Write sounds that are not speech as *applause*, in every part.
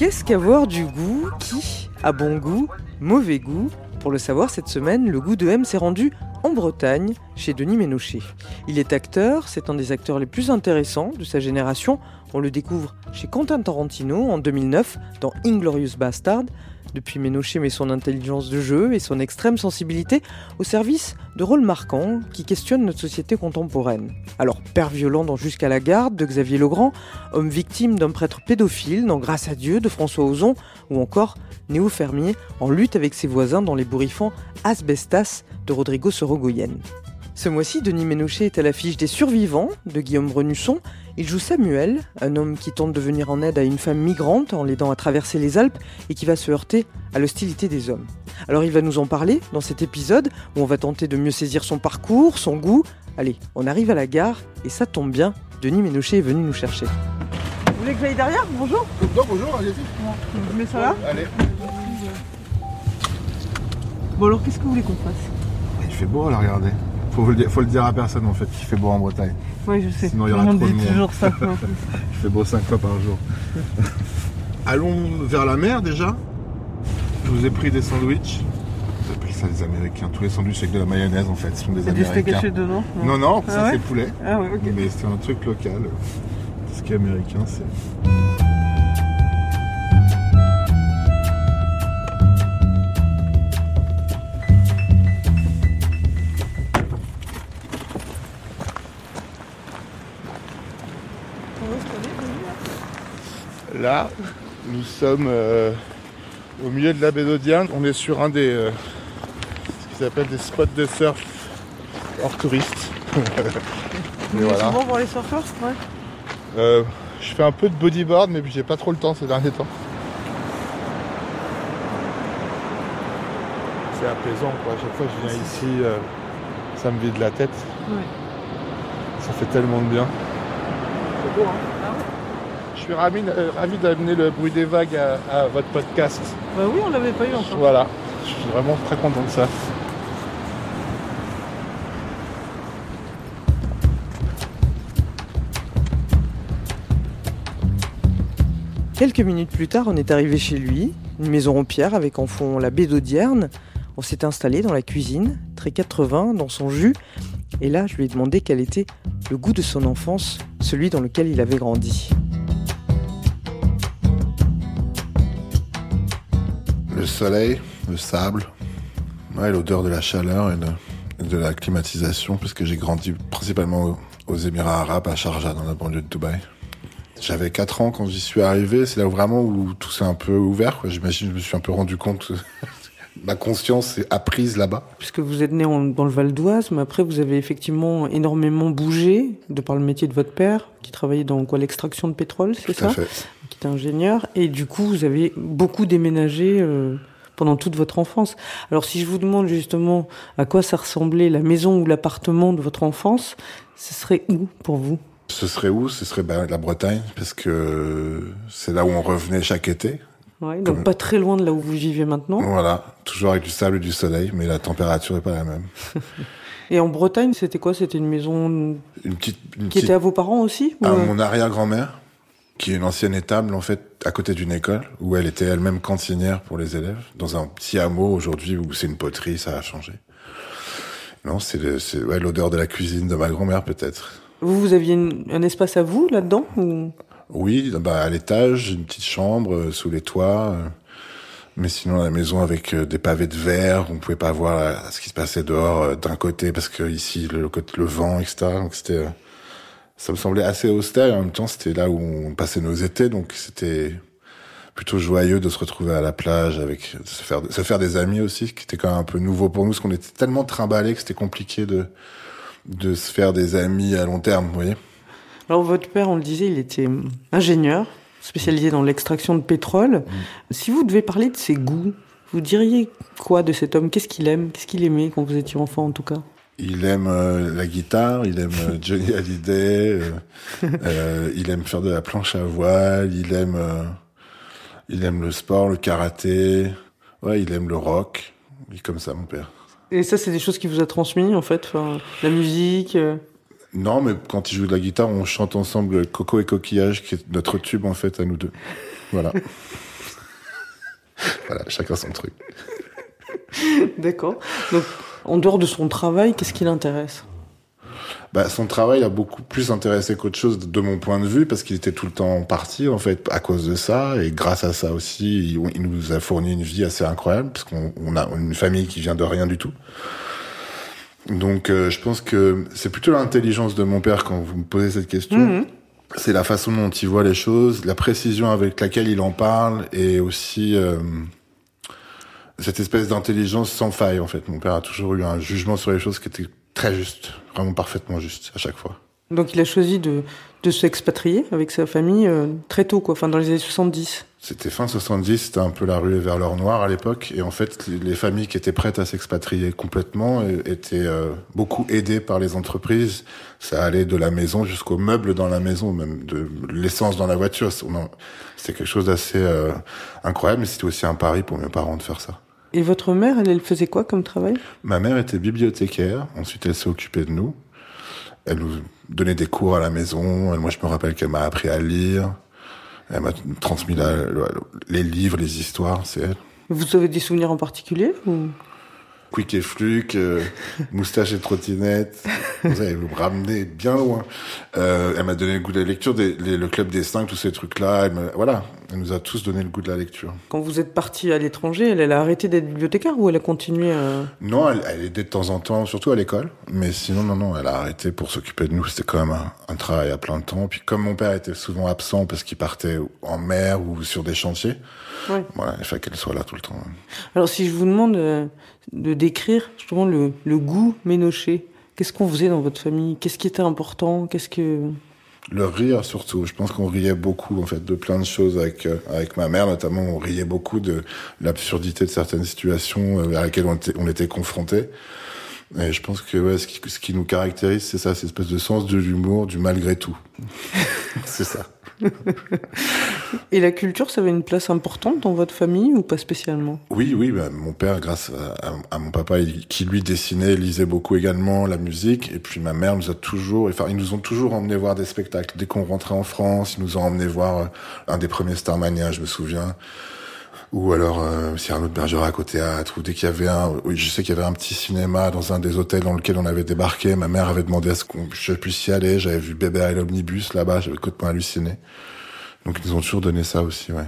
Qu'est-ce qu'avoir du goût Qui a bon goût Mauvais goût Pour le savoir, cette semaine, le goût de M s'est rendu en Bretagne, chez Denis Ménochet. Il est acteur, c'est un des acteurs les plus intéressants de sa génération. On le découvre chez Quentin Tarantino en 2009 dans Inglorious Bastard. Depuis, Ménochet met son intelligence de jeu et son extrême sensibilité au service de rôles marquants qui questionnent notre société contemporaine. Alors, père violent dans Jusqu'à la garde de Xavier Legrand, homme victime d'un prêtre pédophile dans Grâce à Dieu de François Ozon, ou encore néo-fermier en lutte avec ses voisins dans les bourrifants Asbestas de Rodrigo Sorogoyen. Ce mois-ci, Denis Ménochet est à l'affiche des Survivants de Guillaume Renusson. Il joue Samuel, un homme qui tente de venir en aide à une femme migrante en l'aidant à traverser les Alpes et qui va se heurter à l'hostilité des hommes. Alors il va nous en parler dans cet épisode où on va tenter de mieux saisir son parcours, son goût. Allez, on arrive à la gare et ça tombe bien, Denis Ménochet est venu nous chercher. Vous voulez que j'aille derrière Bonjour Non, bonjour, allez-y. Mais ça va Allez. Bon alors qu'est-ce que vous voulez qu'on fasse? Il fait beau, là, regardez. Faut, vous le dire, faut le dire à personne, en fait, qu'il fait beau en Bretagne. Oui, je sais. Sinon, il y aura trop de monde. toujours ça. *laughs* Il fait beau cinq fois par jour. *laughs* Allons vers la mer, déjà. Je vous ai pris des sandwichs. Ils appellent ça des Américains. Tous les sandwichs avec de la mayonnaise, en fait, sont des a du steak dedans Non, non, Ah ça, ouais c'est poulet. Ah ouais, ok. Mais c'est un truc local. Ce qui est américain, c'est... Là, nous sommes euh, au milieu de la baie d'Audierne. On est sur un des euh, ce qu'ils appellent des spots de surf hors touriste. Vous *laughs* Et venez voilà. souvent voir les surfeurs ouais. Euh, je fais un peu de bodyboard, mais j'ai pas trop le temps ces derniers temps. C'est apaisant, quoi. À chaque fois que je viens ici, euh, ça me vide la tête. Ouais. Ça fait tellement de bien. C'est beau, hein suis ravi, euh, ravi d'amener le bruit des vagues à, à votre podcast. Bah oui, on l'avait pas eu encore. Voilà. Je suis vraiment très content de ça. Quelques minutes plus tard, on est arrivé chez lui, une maison en pierre avec en fond la baie d'Audierne. On s'est installé dans la cuisine, très 80, dans son jus. Et là, je lui ai demandé quel était le goût de son enfance, celui dans lequel il avait grandi. Le soleil, le sable, ouais, l'odeur de la chaleur et de, la climatisation, puisque j'ai grandi principalement aux, Émirats arabes, à Sharjah, dans la banlieue de Dubaï. J'avais 4 ans quand j'y suis arrivé, c'est là où vraiment où tout s'est un peu ouvert. J'imagine je me suis un peu rendu compte que *laughs* ma conscience est apprise là-bas. Puisque vous êtes né en- dans le Val d'Oise, mais après vous avez effectivement énormément bougé, de par le métier de votre père, qui travaillait dans quoi l'extraction de pétrole, c'est ça? fait. Qui était ingénieur, et du coup vous avez beaucoup déménagé euh, pendant toute votre enfance. Alors si je vous demande justement à quoi ça ressemblait la maison ou l'appartement de votre enfance, ce serait où pour vous? Ce serait où? Ce serait bah, la Bretagne, parce que c'est là où on revenait chaque été. ouais, Donc Comme- pas très loin de là où vous vivez maintenant. Voilà, toujours avec du sable et du soleil, mais la température n'est pas la même. *laughs* Et en Bretagne, c'était quoi? C'était une maison Une petite, une qui petite était à vos parents aussi? Ou, à euh, mon arrière-grand-mère, qui est une ancienne étable en fait à côté d'une école où elle était elle-même cantinière pour les élèves dans un petit hameau aujourd'hui où c'est une poterie, ça a changé. Non, c'est c'est ouais, l'odeur de la cuisine de ma grand-mère peut-être. Vous, vous aviez une- un espace à vous là-dedans ou... Oui, bah, à l'étage, une petite chambre euh, sous les toits. euh, mais sinon, la maison avec euh, des pavés de verre, on pouvait pas voir ce qui se passait dehors d'un côté parce que ici le, le côté- le vent, etc. Donc c'était, euh, ça me semblait assez austère. Et en même temps, c'était là où on passait nos étés, donc c'était plutôt joyeux de se retrouver à la plage avec de se faire se faire des amis aussi, qui était quand même un peu nouveau pour nous, parce qu'on était tellement trimballés que c'était compliqué de de se faire des amis à long terme, vous voyez. Alors votre père, on le disait, il était ingénieur, spécialisé dans l'extraction de pétrole. Si vous devez parler de ses goûts, vous diriez quoi de cet homme? Qu'est-ce qu'il aime? Qu'est-ce qu'il aimait quand vous étiez enfant en tout cas? Il aime euh, la guitare, il aime euh, Johnny *laughs* Hallyday, euh, il aime faire de la planche à voile, il aime, il aime le sport, le karaté, ouais, il aime le rock. Il est comme ça, mon père. Et ça, c'est des choses qu'il vous a transmis en fait, enfin, la musique. Non, mais quand il joue de la guitare, on chante ensemble Coco et Coquillage, qui est notre tube en fait à nous deux. Voilà. *laughs* voilà, chacun son truc. D'accord. Donc, en dehors de son travail, qu'est-ce qui l'intéresse? Bah, son travail a beaucoup plus intéressé qu'autre chose de mon point de vue parce qu'il était tout le temps parti en fait à cause de ça et grâce à ça aussi il, nous a fourni une vie assez incroyable parce qu'on on a une famille qui vient de rien du tout. Donc euh, je pense que c'est plutôt l'intelligence de mon père quand vous me posez cette question. Mhm. C'est la façon dont il voit les choses, la précision avec laquelle il en parle et aussi euh, cette espèce d'intelligence sans faille en fait. Mon père a toujours eu un jugement sur les choses qui était très juste, vraiment parfaitement juste à chaque fois. Donc, il a choisi de, de s'expatrier avec sa famille euh, très tôt, quoi, enfin, dans les années 70. C'était fin 70, c'était un peu la ruée vers l'or noir à l'époque et en fait les- les familles qui étaient prêtes à s'expatrier complètement étaient euh, beaucoup aidées par les entreprises. Ça allait de la maison jusqu'aux meubles dans la maison, même de l'essence dans la voiture. C'était quelque chose d'assez euh, incroyable, mais c'était aussi un pari pour mes parents de faire ça. Et votre mère, elle, elle faisait quoi comme travail? Ma mère était bibliothécaire, ensuite elle s'est occupée de nous. Elle nous donnait des cours à la maison. Moi, je me rappelle qu'elle m'a appris à lire. Elle m'a transmis la- les livres, les histoires, c'est elle. Vous avez des souvenirs en particulier ou... Quick et fluc, euh, moustache et trottinette. Vous allez vous me ramener bien loin. Euh, elle m'a donné le goût de la lecture, des, les- le club des cinq, tous ces trucs-là. Elle voilà, elle nous a tous donné le goût de la lecture. Quand vous êtes parti à l'étranger, elle, elle a arrêté d'être bibliothécaire ou elle a continué à... Non, elle, elle aidait de temps en temps, surtout à l'école. Mais sinon, non, non, elle a arrêté pour s'occuper de nous. C'était quand même un, un travail à plein temps. Puis comme mon père était souvent absent parce qu'il partait en mer ou sur des chantiers, Ouais. voilà, il fallait qu'elle soit là tout le temps. Alors, si je vous demande euh, de décrire justement le, le goût ménoché, qu'est-ce qu'on faisait dans votre famille? Qu'est-ce qui était important? Qu'est-ce que... Le rire surtout. Je pense qu'on riait beaucoup en fait de plein de choses avec euh, avec ma mère notamment. On riait beaucoup de l'absurdité de certaines situations euh, à laquelle on était, on était confrontés. Et je pense que ouais, ce, qui, ce qui nous caractérise, c'est ça, cette espèce de sens de l'humour, du malgré tout. *laughs* c'est ça. Et la culture, ça avait une place importante dans votre famille ou pas spécialement? Oui, oui, bah, mon père, grâce à, à- à mon papa, il- qui lui dessinait, lisait beaucoup également la musique, et puis ma mère nous a toujours, enfin, ils nous ont toujours emmenés voir des spectacles. Dès qu'on rentrait en France, ils nous ont emmenés voir euh, un des premiers Starmania, je me souviens. Ou alors euh, Cyrano de Bergerac au théâtre, ou dès qu'il y avait un, oui, je sais qu'il y avait un petit cinéma dans un des hôtels dans lequel on avait débarqué. Ma mère avait demandé à ce qu'on je puisse y aller. J'avais vu Bébé à l'omnibus là-bas, j'avais complètement halluciné. Donc ils nous ont toujours donné ça aussi, ouais.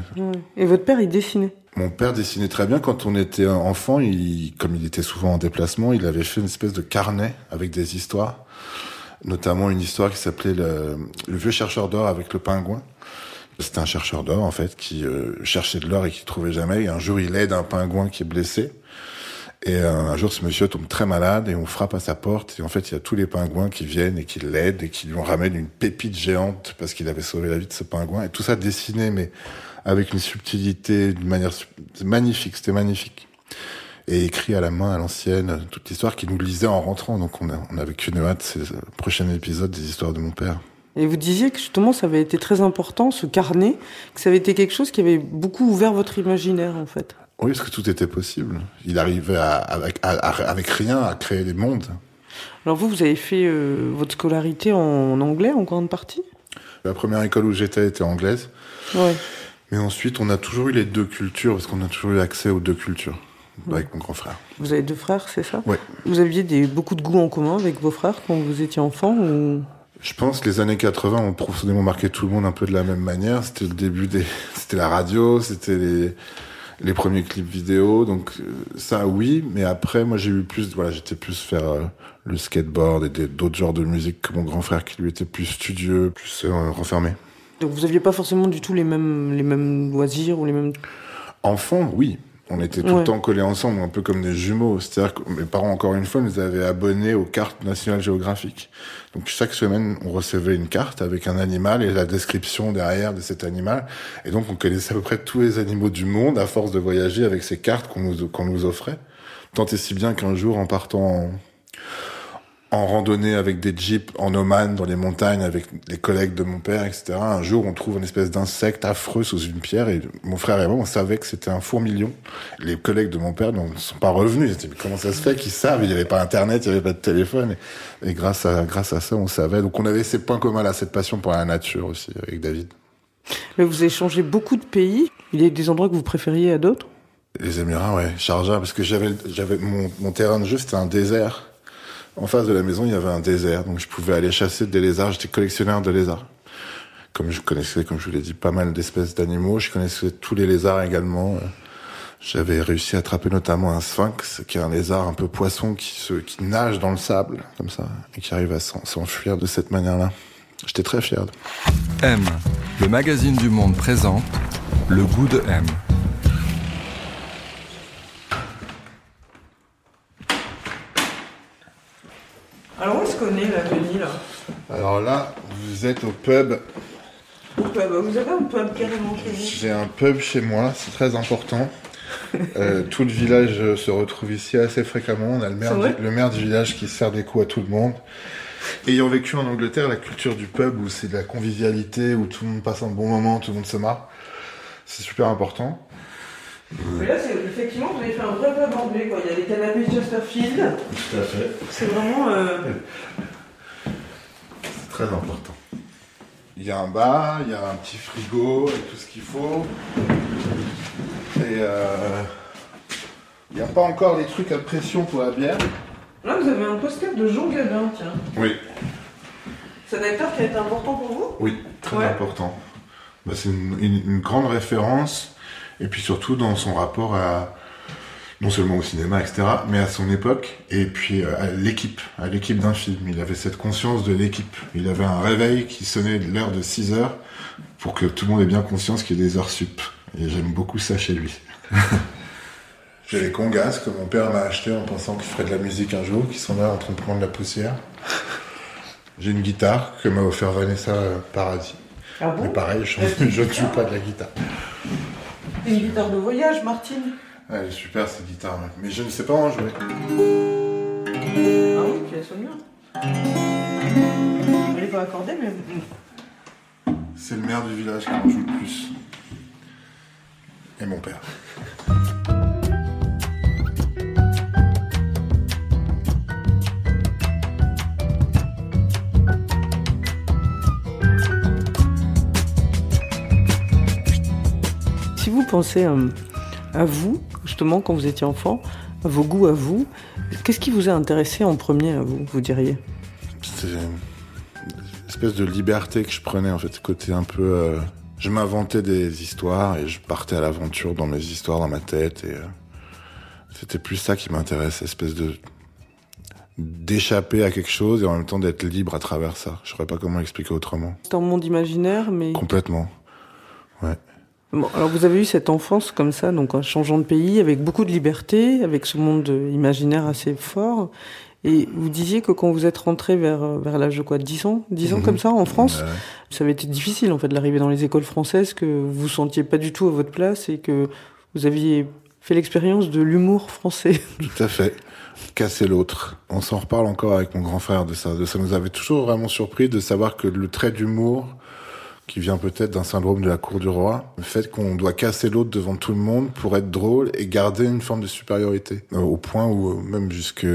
Et votre père, il dessinait? Mon père dessinait très bien quand on était enfant. Il, comme il était souvent en déplacement, il avait fait une espèce de carnet avec des histoires, notamment une histoire qui s'appelait le, le vieux chercheur d'or avec le pingouin. C'était un chercheur d'or en fait qui euh, cherchait de l'or et qui trouvait jamais. Et un jour, il aide un pingouin qui est blessé. Et euh, un jour, ce monsieur tombe très malade et on frappe à sa porte. Et en fait, il y a tous les pingouins qui viennent et qui l'aident et qui lui ramènent une pépite géante parce qu'il avait sauvé la vie de ce pingouin. Et tout ça dessiné, mais avec une subtilité, d'une manière magnifique. C'était magnifique. Et écrit à la main, à l'ancienne, toute l'histoire qu'il nous lisait en rentrant. Donc on a, on avait qu'une hâte, c'est le prochain épisode des histoires de mon père. Et vous disiez que justement, ça avait été très important, ce carnet, que ça avait été quelque chose qui avait beaucoup ouvert votre imaginaire, en fait. Oui, parce que tout était possible. Il arrivait à, avec, à- à- avec rien à créer des mondes. Alors vous, vous avez fait euh, votre scolarité en anglais, en grande partie? La première école où j'étais était anglaise. Ouais. Mais ensuite, on a toujours eu les deux cultures, parce qu'on a toujours eu accès aux deux cultures, avec mon grand frère. Vous avez deux frères, c'est ça? Ouais. Vous aviez des, beaucoup de goûts en commun avec vos frères quand vous étiez enfant ou... Je pense que les années 80 ont profondément marqué tout le monde un peu de la même manière. C'était le début des, *laughs* c'était la radio, c'était les, les premiers clips vidéo. Donc, euh, ça, oui. Mais après, moi, j'ai eu plus, voilà, j'étais plus faire euh, le skateboard et d'autres genres de musique que mon grand frère qui lui était plus studieux, plus euh, renfermé. Donc vous aviez pas forcément du tout les mêmes, les mêmes loisirs ou les mêmes... Enfant, oui. On était tout Ouais. le temps collés ensemble, un peu comme des jumeaux. C'est-à-dire que mes parents, encore une fois, nous avaient abonnés aux cartes nationales géographiques. Donc chaque semaine, on recevait une carte avec un animal et la description derrière de cet animal. Et donc on connaissait à peu près tous les animaux du monde à force de voyager avec ces cartes qu'on nous, qu'on nous offrait. Tant et si bien qu'un jour, en partant en, en randonnée avec des jeeps en Oman dans les montagnes avec les collègues de mon père, etc. Un jour, on trouve une espèce d'insecte affreux sous une pierre et mon frère et moi, on savait que c'était un fourmilion. Les collègues de mon père ne sont pas revenus. Ils mais comment ça se fait qu'ils savent? Il n'y avait pas Internet, il n'y avait pas de téléphone. Et, et grâce à, grâce à ça, on savait. Donc on avait ces points communs là, cette passion pour la nature aussi avec David. Mais vous avez changé beaucoup de pays. Il y a des endroits que vous préfériez à d'autres? Les Émirats, ouais, Sharjah, parce que j'avais, j'avais mon, mon terrain de jeu, c'était un désert. En face de la maison, il y avait un désert, donc je pouvais aller chasser des lézards. J'étais collectionneur de lézards. Comme je connaissais, comme je vous l'ai dit, pas mal d'espèces d'animaux, je connaissais tous les lézards également. Euh, J'avais réussi à attraper notamment un sphinx, qui est un lézard un peu poisson qui se, qui nage dans le sable, comme ça, et qui arrive à s'en- s'enfuir de cette manière-là. J'étais très fier. de- M, le magazine du monde présente Le goût de M. Alors où est-ce qu'on est là, Denis là? Alors là, vous êtes au pub Au pub. Vous avez un pub carrément chez vous J'ai un pub chez moi, c'est très important. Euh, *laughs* tout le village euh, se retrouve ici assez fréquemment. On a le maire, du, le maire du village qui sert des coups à tout le monde. Ayant vécu en Angleterre, la culture du pub où c'est de la convivialité, où tout le monde passe un bon moment, tout le monde se marre, c'est super important. Mais là, c'est effectivement, vous avez fait un vrai pub anglais quoi. Il y a les canapés Chesterfield. Tout à fait. C'est vraiment. euh, C'est très important. Il y a un bar, il y a un petit frigo et tout ce qu'il faut. Et euh, il n'y a pas encore les trucs à pression pour la bière. Là, vous avez un poster de Jean Gabin, tiens. Oui, C'est un acteur qui a été important pour vous? Oui, très Ouais. important. Bah, c'est une, une- une grande référence, et puis surtout dans son rapport à, non seulement au cinéma, etc., mais à son époque, et puis euh, à l'équipe, à l'équipe d'un film. Il avait cette conscience de l'équipe. Il avait un réveil qui sonnait de l'heure de 6 heures, pour que tout le monde ait bien conscience qu'il y a des heures sup. Et j'aime beaucoup ça chez lui. *laughs* J'ai les congas que mon père m'a acheté en pensant qu'il ferait de la musique un jour, qui sont là en train de prendre de la poussière. J'ai une guitare que m'a offert Vanessa Paradis. Ah Mais pareil, je, *laughs* je ne joue pas de la guitare. Une guitare de voyage, Martine? Elle est super cette guitare, mais je ne sais pas en jouer. Ah oui, puis elle sonne bien. Elle est pas accordée, mais. C'est le maire du village qui en joue le plus. Et mon père. Si vous pensez euh, à vous, justement, quand vous étiez enfant, vos goûts à vous, qu'est-ce qui vous a intéressé en premier à vous, vous diriez? C'est une espèce de liberté que je prenais, en fait, côté un peu... euh, je m'inventais des histoires et je partais à l'aventure dans mes histoires, dans ma tête. Et euh, c'était plus ça qui m'intéressait, espèce de d'échapper à quelque chose et en même temps d'être libre à travers ça. Je saurais pas comment l'expliquer autrement. C'est un monde imaginaire, mais. Complètement. Bon, alors vous avez eu cette enfance comme ça, donc en changeant de pays, avec beaucoup de liberté, avec ce monde imaginaire assez fort. Et vous disiez que quand vous êtes rentré vers, vers l'âge de quoi 10 ans? 10 ans Mhm. comme ça, en France? Ouais. Ça avait été difficile, en fait, d'arriver dans les écoles françaises, que vous vous sentiez pas du tout à votre place et que vous aviez fait l'expérience de l'humour français. *laughs* Tout à fait. Casser l'autre. On s'en reparle encore avec mon grand frère de ça. De ça nous avait toujours vraiment surpris de savoir que le trait d'humour, qui vient peut-être d'un syndrome de la cour du roi, le fait qu'on doit casser l'autre devant tout le monde pour être drôle et garder une forme de supériorité. Euh, Au point où, euh, même jusque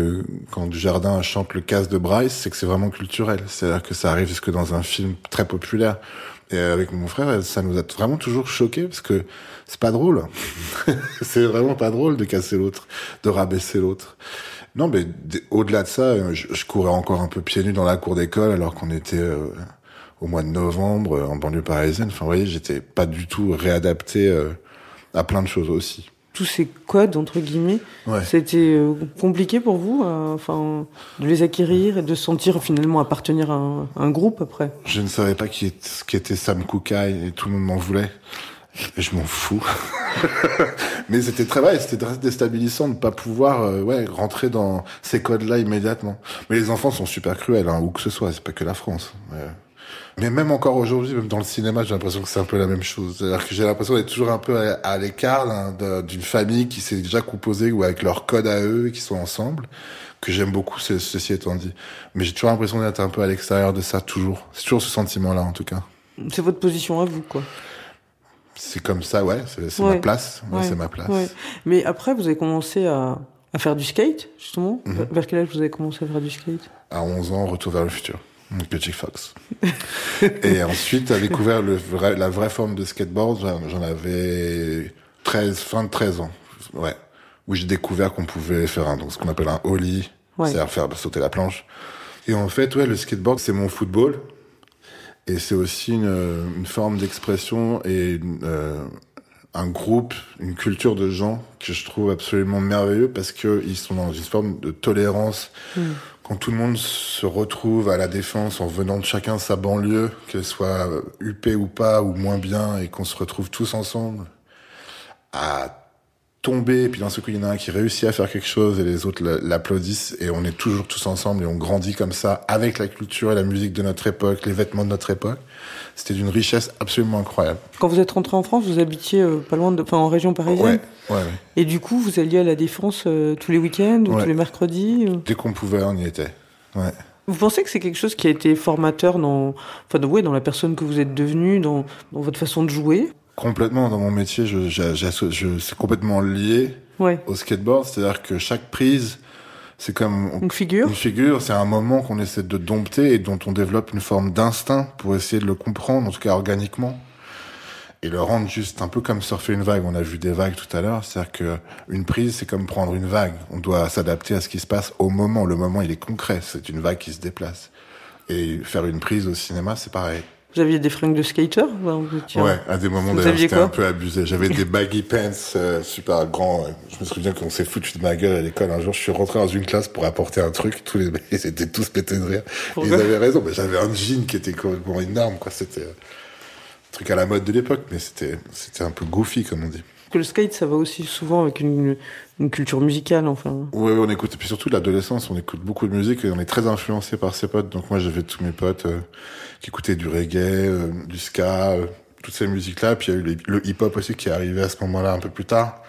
quand Dujardin chante le casse de Bryce, c'est que c'est vraiment culturel. C'est-à-dire que ça arrive jusque dans un film très populaire. Et avec mon frère, ça nous a vraiment toujours choqué parce que c'est pas drôle. *laughs* c'est vraiment pas drôle de casser l'autre, de rabaisser l'autre. Non, mais au-delà de ça, euh, je, courais encore un peu pieds nus dans la cour d'école alors qu'on était au mois de novembre euh, en banlieue parisienne. Enfin, vous voyez, j'étais pas du tout réadapté euh, à plein de choses aussi. Tous ces codes, entre guillemets, Ouais. c'était euh, compliqué pour vous, euh, enfin, de les acquérir et de se sentir finalement appartenir à un, à un groupe après? Je ne savais pas qui, est- ce qu'était Sam Cooke et tout le monde m'en voulait. Je m'en fous. *laughs* Mais c'était très ouais, c'était très déstabilisant de pas pouvoir euh, ouais rentrer dans ces codes-là immédiatement. Mais les enfants sont super cruels, hein, où que ce soit, c'est pas que la France. Ouais. Mais même encore aujourd'hui, même dans le cinéma, j'ai l'impression que c'est un peu la même chose. C'est-à-dire que j'ai l'impression d'être toujours un peu à, à l'écart hein, d'une famille qui s'est déjà composée ou avec leur code à eux, qui sont ensemble, que j'aime beaucoup, ce- ceci étant dit. Mais j'ai toujours l'impression d'être un peu à l'extérieur de ça, toujours. C'est toujours ce sentiment-là, en tout cas. C'est votre position à vous, quoi. C'est comme ça, ouais, c'est Ouais. ma place. Ouais, Ouais. c'est ma place. Mais après, vous avez commencé à, à faire du skate, justement. Mhm. Vers quel âge vous avez commencé à faire du skate? À 11 ans, Retour vers le futur. Chick Fox. et ensuite, à découvert le vrai, la vraie forme de skateboard, j'en avais 13, fin de 13 ans. Ouais. Où j'ai découvert qu'on pouvait faire un, donc ce qu'on appelle un ollie. Ouais. C'est-à-dire faire sauter la planche. Et en fait, ouais, le skateboard, c'est mon football. Et c'est aussi une, une forme d'expression et une, euh, un groupe, une culture de gens que je trouve absolument merveilleux parce que ils sont dans une forme de tolérance. Quand tout le monde se retrouve à la défense en venant de chacun sa banlieue, qu'elle soit euh, huppée ou pas, ou moins bien, et qu'on se retrouve tous ensemble à tomber, et puis d'un seul coup, il y en a un qui réussit à faire quelque chose et les autres l'a- l'applaudissent et on est toujours tous ensemble et on grandit comme ça avec la culture et la musique de notre époque, les vêtements de notre époque. C'était d'une richesse absolument incroyable. Quand vous êtes rentré en France, vous habitiez euh, pas loin de, enfin, en région parisienne. Ouais, ouais, ouais. Et du coup, vous alliez à la Défense euh, tous les week-ends ou tous les mercredis. euh. Dès qu'on pouvait, on y était. Ouais. Vous pensez que c'est quelque chose qui a été formateur dans, enfin, ouais, dans la personne que vous êtes devenue, dans, dans votre façon de jouer? Complètement dans mon métier, je, je, je- c'est complètement lié Ouais. au skateboard, c'est-à-dire que chaque prise, c'est comme on- Une figure Une figure, c'est un moment qu'on essaie de dompter et dont on développe une forme d'instinct pour essayer de le comprendre, en tout cas organiquement, et le rendre juste un peu comme surfer une vague. On a vu des vagues tout à l'heure, c'est-à-dire que une prise, c'est comme prendre une vague. On doit s'adapter à ce qui se passe au moment. Le moment, il est concret. C'est une vague qui se déplace. Et faire une prise au cinéma, c'est pareil. Vous aviez des fringues de skater Ouais, à des moments d'ailleurs, c'était quoi un peu abusé. J'avais des baggy pants euh, super grands. ouais. Je me souviens qu'on s'est foutu de ma gueule à l'école. Un jour, je suis rentré dans une classe pour apporter un truc. Tous les *laughs* ils étaient tous pétés de rire. Ils avaient raison. Mais j'avais un jean qui était complètement énorme, quoi. C'était euh, un truc à la mode de l'époque, mais c'était c'était un peu goofy, comme on dit. Que le skate, ça va aussi souvent avec une, culture musicale, enfin. Ouais, on écoute. Et puis surtout, l'adolescence, on écoute beaucoup de musique et on est très influencé par ses potes. Donc moi, j'avais tous mes potes euh, qui écoutaient du reggae, euh, du ska, euh, toutes ces musiques-là. Puis il y a eu le hip-hop aussi qui est arrivé à ce moment-là un peu plus tard,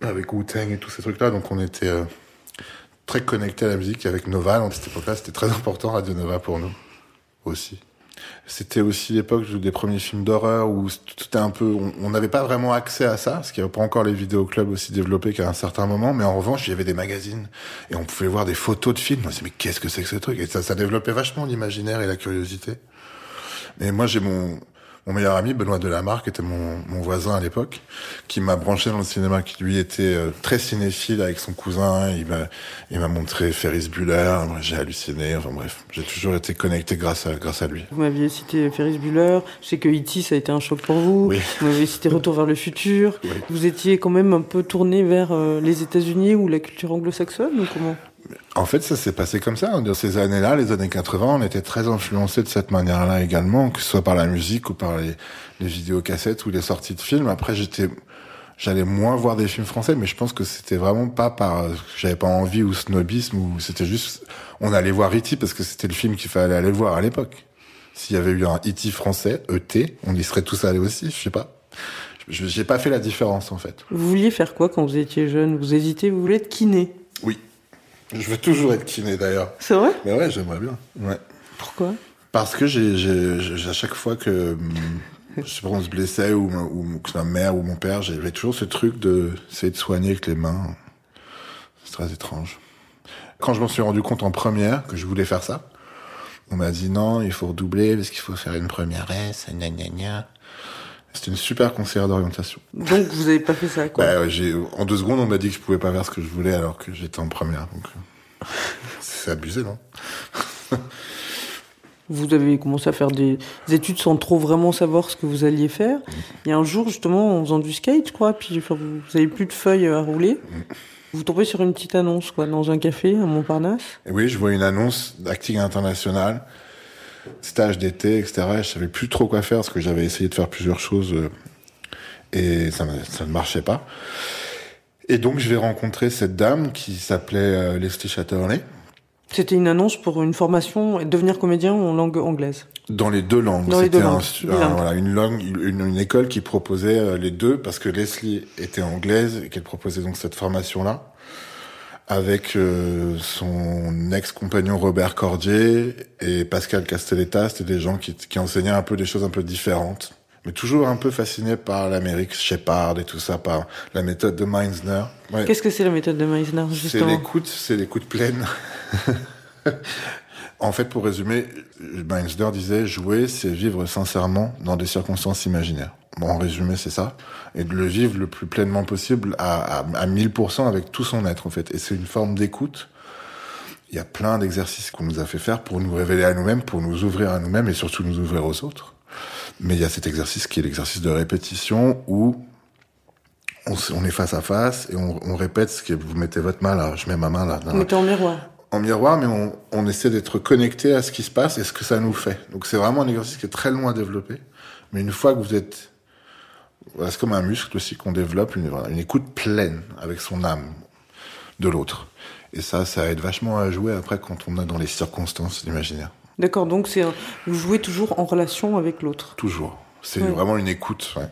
avec Wu-Tang et tous ces trucs-là. Donc on était très connectés à la musique. Et avec Nova, à cette époque-là, c'était très important, Radio Nova pour nous aussi. C'était aussi l'époque des premiers films d'horreur où tout était un peu, on n'avait pas vraiment accès à ça, parce qu'il n'y avait pas encore les vidéoclubs aussi développés qu'à un certain moment, mais en revanche, il y avait des magazines et on pouvait voir des photos de films. On se disait, mais qu'est-ce que c'est que ce truc? Et ça, ça développait vachement l'imaginaire et la curiosité. Et moi, j'ai mon, mon meilleur ami, Benoît Delamarre, qui était mon, mon voisin à l'époque, qui m'a branché dans le cinéma, qui lui était euh, très cinéphile avec son cousin. Il m'a, il m'a montré Ferris Bueller. J'ai halluciné. Enfin bref, j'ai toujours été connecté grâce à, grâce à lui. Vous m'aviez cité Ferris Bueller. Je sais que E.T. ça a été un choc pour vous. Oui. Vous m'avez cité Retour vers le futur. Oui. Vous étiez quand même un peu tourné vers euh, les États-Unis ou la culture anglo-saxonne ou comment? En fait, ça s'est passé comme ça. Dans ces années-là, les années 80, on était très influencés de cette manière-là également, que ce soit par la musique ou par les, les vidéocassettes ou les sorties de films. Après, j'étais, j'allais moins voir des films français, mais je pense que c'était vraiment pas par, j'avais pas envie ou snobisme ou c'était juste, on allait voir E.T. parce que c'était le film qu'il fallait aller voir à l'époque. S'il y avait eu un E.T. français, E.T., on y serait tous allés aussi, je sais pas. Je- J'ai pas fait la différence, en fait. Vous vouliez faire quoi quand vous étiez jeune? Vous hésitez, vous voulez être kiné? Oui. Je veux toujours être kiné, d'ailleurs. C'est vrai? Mais ouais, j'aimerais bien. Ouais. Pourquoi? Parce que j'ai, j'ai, j'ai- à chaque fois que, je sais pas, on se blessait ou, ou que ma mère ou mon père, j'avais toujours ce truc de essayer de soigner avec les mains. C'est très étrange. Quand je m'en suis rendu compte en première que je voulais faire ça, on m'a dit non, il faut redoubler parce qu'il faut faire une première S, gna gna gna. C'était une super conseillère d'orientation. Donc vous avez pas fait ça quoi Bah, ouais, en deux secondes, on m'a dit que je pouvais pas faire ce que je voulais alors que j'étais en première. Donc, euh, c'est abusé, non? *laughs* Vous avez commencé à faire des études sans trop vraiment savoir ce que vous alliez faire. Il y a un jour, justement, en faisant du skate, je crois, puis enfin, vous, vous avez plus de feuilles à rouler. Vous tombez sur une petite annonce, quoi, dans un café à Montparnasse. Et oui, je vois une annonce d'acting international, stage d'été, etc. Et je savais plus trop quoi faire parce que j'avais essayé de faire plusieurs choses euh, Et ça, ne- ça ne marchait pas. Et donc, je vais rencontrer cette dame qui s'appelait euh, Leslie Chatterley, C'était une annonce pour une formation et devenir comédien en langue anglaise. dans les deux langues. Dans les C'était deux un- langues, un- bilingue. voilà, une langue, une, une école qui proposait euh, les deux parce que Leslie était anglaise et qu'elle proposait donc cette formation-là avec euh, son ex-compagnon Robert Cordier et Pascal Castelletta. C'était des gens qui, qui enseignaient un peu des choses un peu différentes, mais toujours un peu fascinés par l'Amérique, Shepard et tout ça, par la méthode de Meisner. Ouais. Qu'est-ce que c'est la méthode de Meisner, C'est justement? l'écoute, c'est l'écoute pleine. *laughs* en fait, pour résumer, Meisner disait jouer, c'est vivre sincèrement dans des circonstances imaginaires. Bon, en résumé, c'est ça. Et de le vivre le plus pleinement possible à, à, à 1000% avec tout son être, en fait. Et c'est une forme d'écoute. Il y a plein d'exercices qu'on nous a fait faire pour nous révéler à nous-mêmes, pour nous ouvrir à nous-mêmes et surtout nous ouvrir aux autres. Mais il y a cet exercice qui est l'exercice de répétition où on, est face à face et on, répète ce que vous mettez votre main là, je mets ma main là, Vous mettez en miroir. En miroir, mais on, on essaie d'être connecté à ce qui se passe et ce que ça nous fait. Donc c'est vraiment un exercice qui est très long à développer. Mais une fois que vous êtes, voilà, c'est comme un muscle aussi qu'on développe, une, une écoute pleine avec son âme de l'autre. Et ça, ça aide vachement à jouer après quand on est dans les circonstances imaginaires. D'accord, donc c'est vous jouez toujours en relation avec l'autre. Toujours. C'est Ouais. vraiment une écoute. Ouais.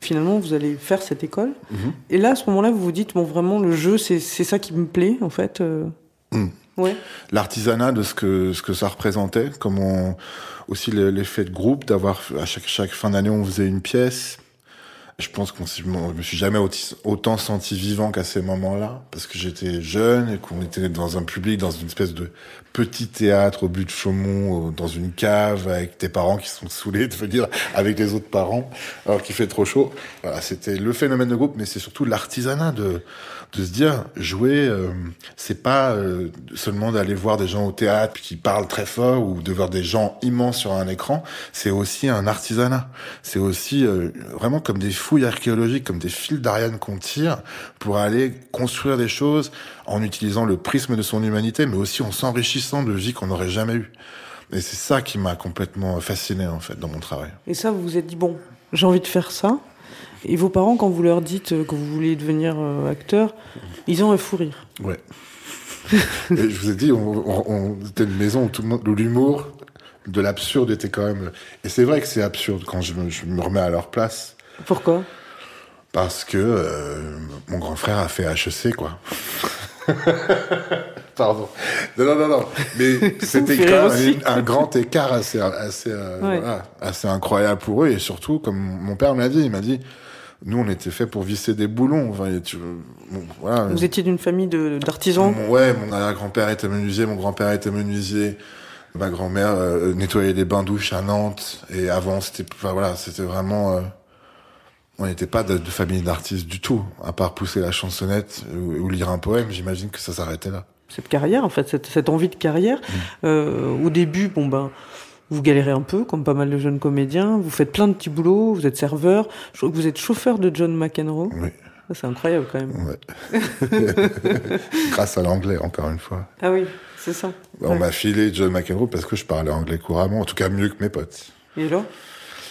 Finalement, vous allez faire cette école. Mhm. Et là, à ce moment-là, vous vous dites, bon, vraiment, le jeu, c'est c'est ça qui me plaît, en fait. Euh. Mm. Ouais. l'artisanat de ce que ce que ça représentait, comme on, aussi le- l'effet de groupe, d'avoir à chaque fin d'année on faisait une pièce. Je pense qu'on je me suis jamais autant senti vivant qu'à ces moments-là, parce que j'étais jeune et qu'on était dans un public, dans une espèce de petit théâtre au but de Chaumont, au- dans une cave avec tes parents qui sont saoulés de venir avec les autres parents, alors qu'il fait trop chaud. Voilà, c'était le phénomène de groupe, mais c'est surtout l'artisanat de de se dire jouer, euh, c'est pas euh, seulement d'aller voir des gens au théâtre qui parlent très fort ou de voir des gens immenses sur un écran. C'est aussi un artisanat. C'est aussi euh, vraiment comme des fouilles archéologiques, comme des fils d'Ariane qu'on tire pour aller construire des choses en utilisant le prisme de son humanité, mais aussi en s'enrichissant de vies qu'on n'aurait jamais eues. Et c'est ça qui m'a complètement fasciné en fait dans mon travail. Et ça, vous vous êtes dit, bon, j'ai envie de faire ça. Et vos parents, quand vous leur dites que vous voulez devenir euh, acteur, ils ont un fou rire. Ouais. *laughs* Et je vous ai dit, on, on, on- c'était une maison où tout le monde, où l'humour, de l'absurde était quand même. Et c'est vrai que c'est absurde quand je me, je me remets à leur place, Pourquoi? Parce que euh, mon grand frère a fait HEC, quoi. *laughs* Pardon. Non, non, non, non. Mais *laughs* c'était un, un grand écart assez, assez, euh, Ouais. voilà, assez incroyable pour eux. Et surtout, comme mon père m'a dit, il m'a dit, nous, on était fait pour visser des boulons. Enfin, et tu, bon, voilà. Vous étiez d'une famille d'artisans? Ouais, mon grand-père était menuisier, mon grand-père était menuisier. Ma grand-mère euh, nettoyait des bains-douches à Nantes. Et avant, c'était, enfin voilà, c'était vraiment, euh, on n'était pas de, de famille d'artistes du tout. À part pousser la chansonnette ou, ou lire un poème, j'imagine que ça s'arrêtait là. cette carrière, en fait, cette, cette envie de carrière. Euh, au début, bon ben, vous galérez un peu, comme pas mal de jeunes comédiens. Vous faites plein de petits boulots. Vous êtes serveur. Je crois que vous êtes chauffeur de John McEnroe. Oui, Ça, C'est incroyable quand même. ouais. *laughs* Grâce à l'anglais, encore une fois. Ah oui, c'est ça. On Ouais. m'a filé John McEnroe parce que je parlais anglais couramment, en tout cas mieux que mes potes. Et alors?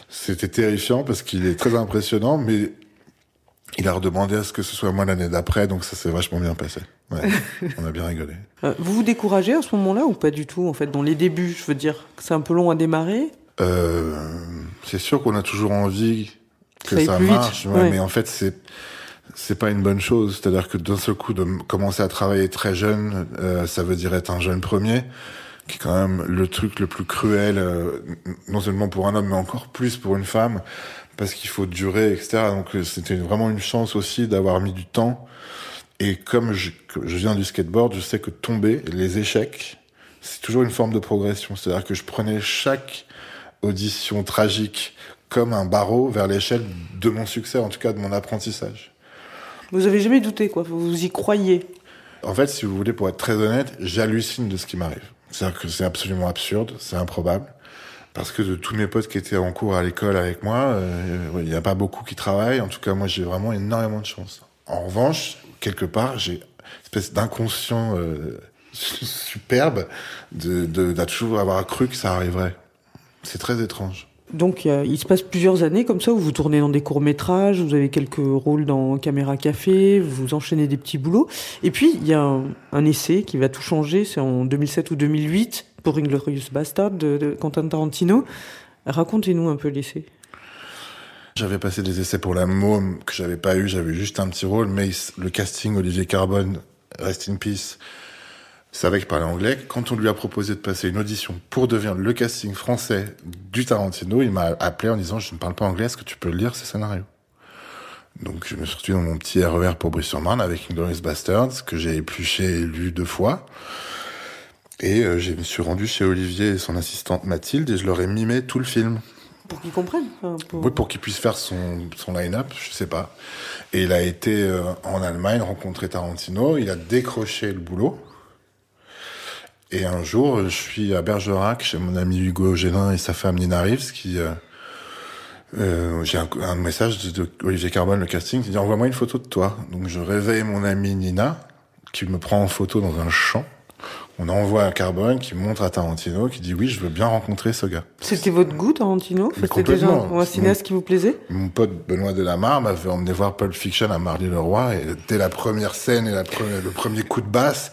C'était terrifiant parce qu'il est très impressionnant, mais il a redemandé à ce que ce soit moi l'année d'après, donc ça s'est vachement bien passé. Ouais, *laughs* on a bien rigolé. Euh, Vous vous découragez à ce moment-là ou pas du tout En fait, dans les débuts, je veux dire, c'est un peu long à démarrer? Euh, c'est sûr qu'on a toujours envie que Ça marche, ouais, ouais. mais en fait c'est c'est pas une bonne chose. C'est-à-dire que d'un seul coup de commencer à travailler très jeune, euh, ça veut dire être un jeune premier, qui est quand même le truc le plus cruel, euh, non seulement pour un homme, mais encore plus pour une femme, parce qu'il faut durer, etc. Donc euh, c'était vraiment une chance aussi d'avoir mis du temps. Et comme je, que je viens du skateboard, je sais que tomber, les échecs, c'est toujours une forme de progression. C'est-à-dire que je prenais chaque audition tragique comme un barreau vers l'échelle de mon succès, en tout cas de mon apprentissage. Vous avez jamais douté, quoi. Vous y croyez. En fait, si vous voulez, pour être très honnête, j'hallucine de ce qui m'arrive. C'est-à-dire que c'est absolument absurde, c'est improbable. Parce que de tous mes potes qui étaient en cours à l'école avec moi, euh, il n'y a pas beaucoup qui travaillent. En tout cas, moi, j'ai vraiment énormément de chance. En revanche, quelque part, j'ai une espèce d'inconscient euh, *laughs* superbe de, de, toujours cru que ça arriverait. C'est très étrange. Donc il, se passe plusieurs années comme ça où vous tournez dans des courts-métrages, vous avez quelques rôles dans Caméra Café, vous enchaînez des petits boulots. Et puis il y a un, essai qui va tout changer, c'est en 2007 ou 2008 pour Inglorious Bastard de, Quentin Tarantino. Racontez-nous un peu l'essai. J'avais passé des essais pour la môme que j'avais pas eu, j'avais juste un petit rôle, mais le casting Olivier Carbone, Rest in Peace, savait qu'il parlait anglais. Quand on lui a proposé de passer une audition pour devenir le casting français du Tarantino, il m'a appelé en disant je ne parle pas anglais, est-ce que tu peux lire ces scénarios Donc je me suis retrouvé dans mon petit RER pour Bruce-sur-Marne avec Inglourious Bastards que j'ai épluché et lu deux fois. Et euh, je me suis rendu chez Olivier et son assistante Mathilde et je leur ai mimé tout le film. Pour qu'ils comprennent. enfin, pour- Oui, pour qu'il puisse faire son, son line-up, je sais pas. Et il a été euh, en Allemagne rencontrer Tarantino, il a décroché le boulot. Et un jour, je suis à Bergerac chez mon ami Hugo Gélin et sa femme Nina Reeves qui... euh, euh, j'ai un, un message de, de Olivier Carbone, le casting, qui dit envoie-moi une photo de toi. Donc je réveille mon ami Nina, qui me prend en photo dans un champ. On envoie à Carbone, qui montre à Tarantino, qui dit oui, je veux bien rencontrer ce gars. C'était votre goût, Tarantino? C'était déjà un cinéaste qui vous plaisait? Mon pote Benoît Delamarre m'avait emmené voir Pulp Fiction à Marly-le-Roi et dès la première scène et la pre- le premier coup de basse,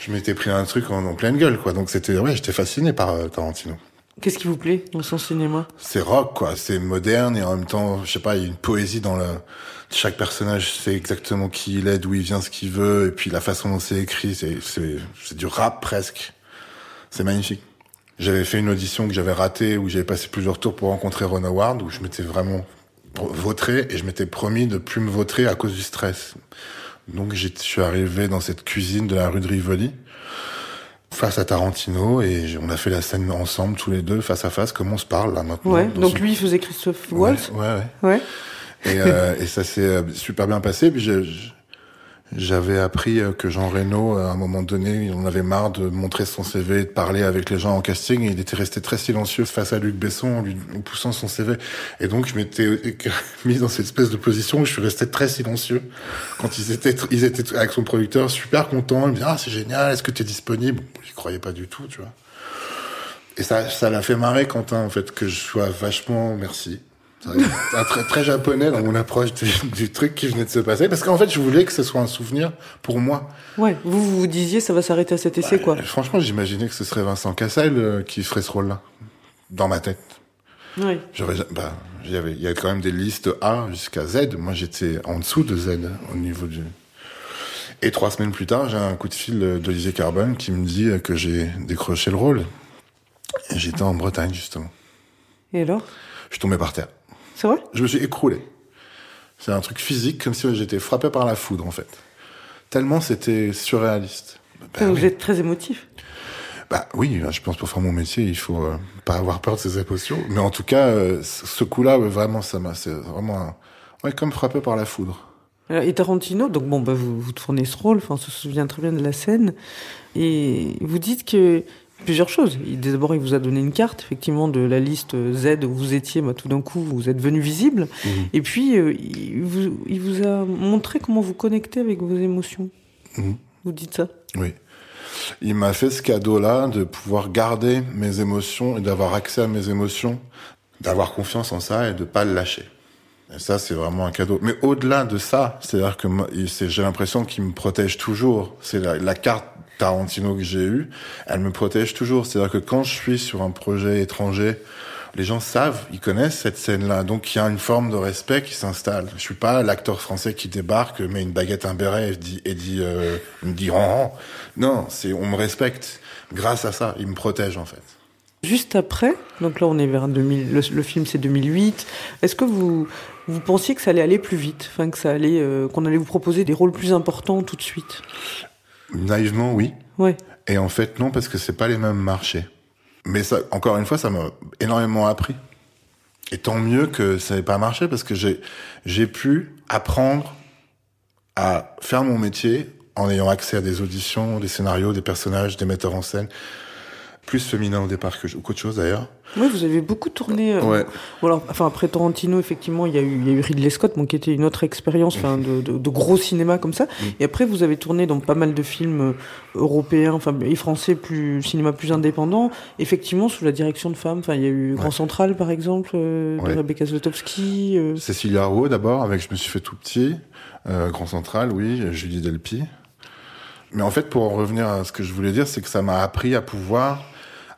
je m'étais pris un truc en, en pleine gueule, quoi. Donc c'était, ouais, j'étais fasciné par euh, Tarantino. Qu'est-ce qui vous plaît dans son cinéma? C'est rock, quoi. C'est moderne et en même temps, je sais pas, il y a une poésie dans le, chaque personnage sait exactement qui il est, d'où il vient, ce qu'il veut, et puis la façon dont c'est écrit, c'est, c'est, c'est du rap presque. C'est magnifique. J'avais fait une audition que j'avais ratée où j'avais passé plusieurs tours pour rencontrer Ron Howard où je m'étais vraiment vautré et je m'étais promis de plus me vautrer à cause du stress. Donc je suis arrivé dans cette cuisine de la rue de Rivoli face à Tarantino et on a fait la scène ensemble tous les deux face à face comme on se parle là maintenant. Ouais, donc lui il faisait Christophe Waltz ouais, ouais. Ouais. Et, euh, et ça s'est euh, super bien passé. Puis j'ai- j'avais appris euh, que Jean Reno, à un moment donné, il en avait marre de montrer son CV, de parler avec les gens en casting. Et il était resté très silencieux face à Luc Besson en lui en poussant son CV. Et donc je m'étais *laughs* mis dans cette espèce de position où je suis resté très silencieux quand ils étaient ils étaient avec son producteur super content. Il me dit ah c'est génial, est-ce que tu es disponible J'y croyais pas du tout, tu vois. Et ça, ça l'a fait marrer Quentin en fait que je sois vachement merci. Un très, très japonais dans mon approche du, du truc qui venait de se passer parce qu'en fait je voulais que ce soit un souvenir pour moi. Ouais, vous vous disiez ça va s'arrêter à cet essai quoi. Franchement j'imaginais que ce serait Vincent Cassel euh, qui ferait ce rôle-là dans ma tête. Ouais. J'aurais, ja- bah, il y avait, il y a quand même des listes A jusqu'à Z. Moi, j'étais en dessous de Z au niveau du. Et trois semaines plus tard, j'ai un coup de fil d'Olivier Carbone qui me dit que j'ai décroché le rôle. J'étais en Bretagne justement. Et alors? Je suis tombé par terre. C'est vrai? Je me suis écroulé. C'est un truc physique, comme si j'étais frappé par la foudre en fait. Tellement c'était surréaliste. Bah, Vous oui. êtes très émotif. Bah oui, je pense pour faire mon métier, il faut euh, pas avoir peur de ses émotions. Mais en tout cas, euh, ce coup-là, ouais, vraiment, ça m'a, c'est vraiment, un- ouais, comme frappé par la foudre. Et Tarantino, donc bon, bah, vous, vous tournez ce rôle, enfin, on se souvient très bien de la scène, et vous dites que plusieurs choses. D'abord, il vous a donné une carte, effectivement, de la liste Z où vous étiez, bah, tout d'un coup, vous êtes devenu visible, et puis euh, il, vous, il vous a montré comment vous connectez avec vos émotions. Mhm. Vous dites ça? Oui. Il m'a fait ce cadeau-là de pouvoir garder mes émotions et d'avoir accès à mes émotions, d'avoir confiance en ça et de pas le lâcher. Et ça, c'est vraiment un cadeau. Mais au-delà de ça, c'est-à-dire que j'ai l'impression qu'il me protège toujours. C'est la, la carte Tarantino que j'ai eue, elle me protège toujours. C'est-à-dire que quand je suis sur un projet étranger, les gens savent, ils connaissent cette scène-là. Donc il y a une forme de respect qui s'installe. Je suis pas l'acteur français qui débarque, met une baguette, un béret et dit, et dit, euh, me dit, ran, ran. non, c'est, on me respecte. Grâce à ça, il me protège en fait. Juste après, donc là on est vers 2000, le, le film c'est 2008. Est-ce que vous vous pensiez que ça allait aller plus vite, enfin que ça allait, euh, qu'on allait vous proposer des rôles plus importants tout de suite? Naïvement, oui. Ouais. Et en fait, non, parce que c'est pas les mêmes marchés. Mais ça, encore une fois, ça m'a énormément appris. Et tant mieux que ça n'ait pas marché, parce que j'ai, j'ai pu apprendre à faire mon métier en ayant accès à des auditions, des scénarios, des personnages, des metteurs en scène. Plus féminin au départ que qu'autre chose d'ailleurs. Oui, vous avez beaucoup tourné. euh, Ouais. alors, enfin, après Tarantino, effectivement, il y a eu, il y a eu Ridley Scott, bon, qui était une autre expérience, enfin, de, de, de gros cinéma comme ça. Et après, vous avez tourné dans pas mal de films euh, européens, enfin, et français, plus cinéma plus indépendant. Effectivement, sous la direction de femmes. Enfin, il y a eu Grand Ouais. Central, par exemple, euh, de Ouais. Rebecca Zlotowski. euh, Cécilia Roux d'abord, avec Je me suis fait tout petit. Euh, Grand Central, oui. Julie Delpy. Mais en fait, pour en revenir à ce que je voulais dire, c'est que ça m'a appris à pouvoir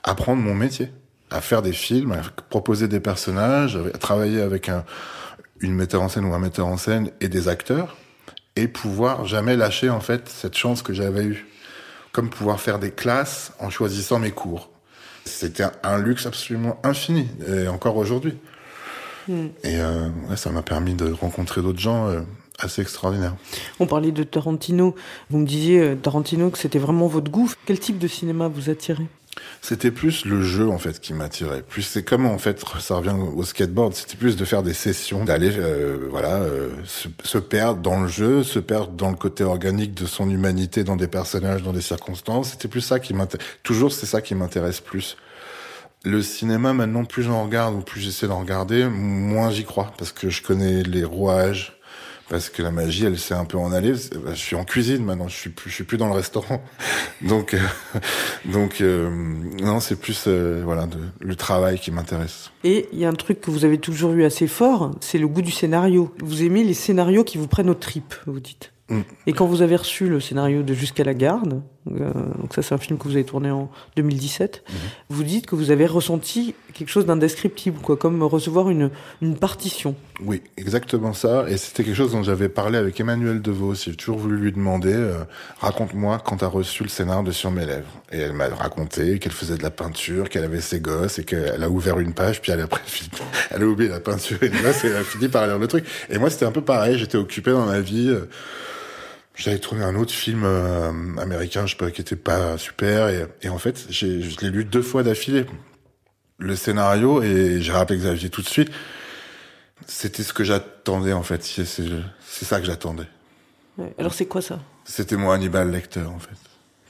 apprendre mon métier, à faire des films, à proposer des personnages, à travailler avec un, une metteur en scène ou un metteur en scène et des acteurs, et pouvoir jamais lâcher en fait cette chance que j'avais eue, comme pouvoir faire des classes en choisissant mes cours. C'était un, luxe absolument infini, et encore aujourd'hui. Et euh, ouais, ça m'a permis de rencontrer d'autres gens euh, assez extraordinaires. On parlait de Tarantino. Vous me disiez, euh, Tarantino, que c'était vraiment votre goût. Quel type de cinéma vous attirait C'était plus le jeu en fait qui m'attirait. Plus c'est comme en fait ça revient au skateboard. C'était plus de faire des sessions, d'aller euh, voilà euh, se, se perdre dans le jeu, se perdre dans le côté organique de son humanité, dans des personnages, dans des circonstances. C'était plus ça qui m'intéresse. Toujours c'est ça qui m'intéresse plus. Le cinéma maintenant, plus j'en regarde ou plus j'essaie d'en regarder, moins j'y crois parce que je connais les rouages. Parce que la magie, elle s'est un peu en allée. Je suis en cuisine maintenant. Je suis plus, je suis plus dans le restaurant. *laughs* Donc, euh, donc euh, non, c'est plus euh, voilà de, le travail qui m'intéresse. Et il y a un truc que vous avez toujours eu assez fort, c'est le goût du scénario. Vous aimez les scénarios qui vous prennent aux tripes, vous dites. Mm. Et quand vous avez reçu le scénario de Jusqu'à la garde, euh, donc ça c'est un film que vous avez tourné en 2017, vous dites que vous avez ressenti quelque chose d'indescriptible, quoi, comme recevoir une, une partition. Oui, exactement ça. Et c'était quelque chose dont j'avais parlé avec Emmanuel Devos. J'ai toujours voulu lui demander, euh, raconte-moi quand t'as reçu le scénar de Sur mes lèvres. Et elle m'a raconté qu'elle faisait de la peinture, qu'elle avait ses gosses et qu'elle a ouvert une page, puis elle a, *laughs* elle a oublié la peinture et et elle a fini par lire le truc. Et moi, c'était un peu pareil. J'étais occupé dans ma vie. euh, J'avais tourné un autre film euh, américain, je sais pas, qui était pas super. Et, et en fait, j'ai, je l'ai lu deux fois d'affilée. Le scénario, et j'ai rappelé Xavier tout de suite. C'était ce que j'attendais, en fait. C'est, c'est, c'est ça que j'attendais. Ouais. Alors c'est quoi ça? C'était mon Hannibal lecteur, en fait.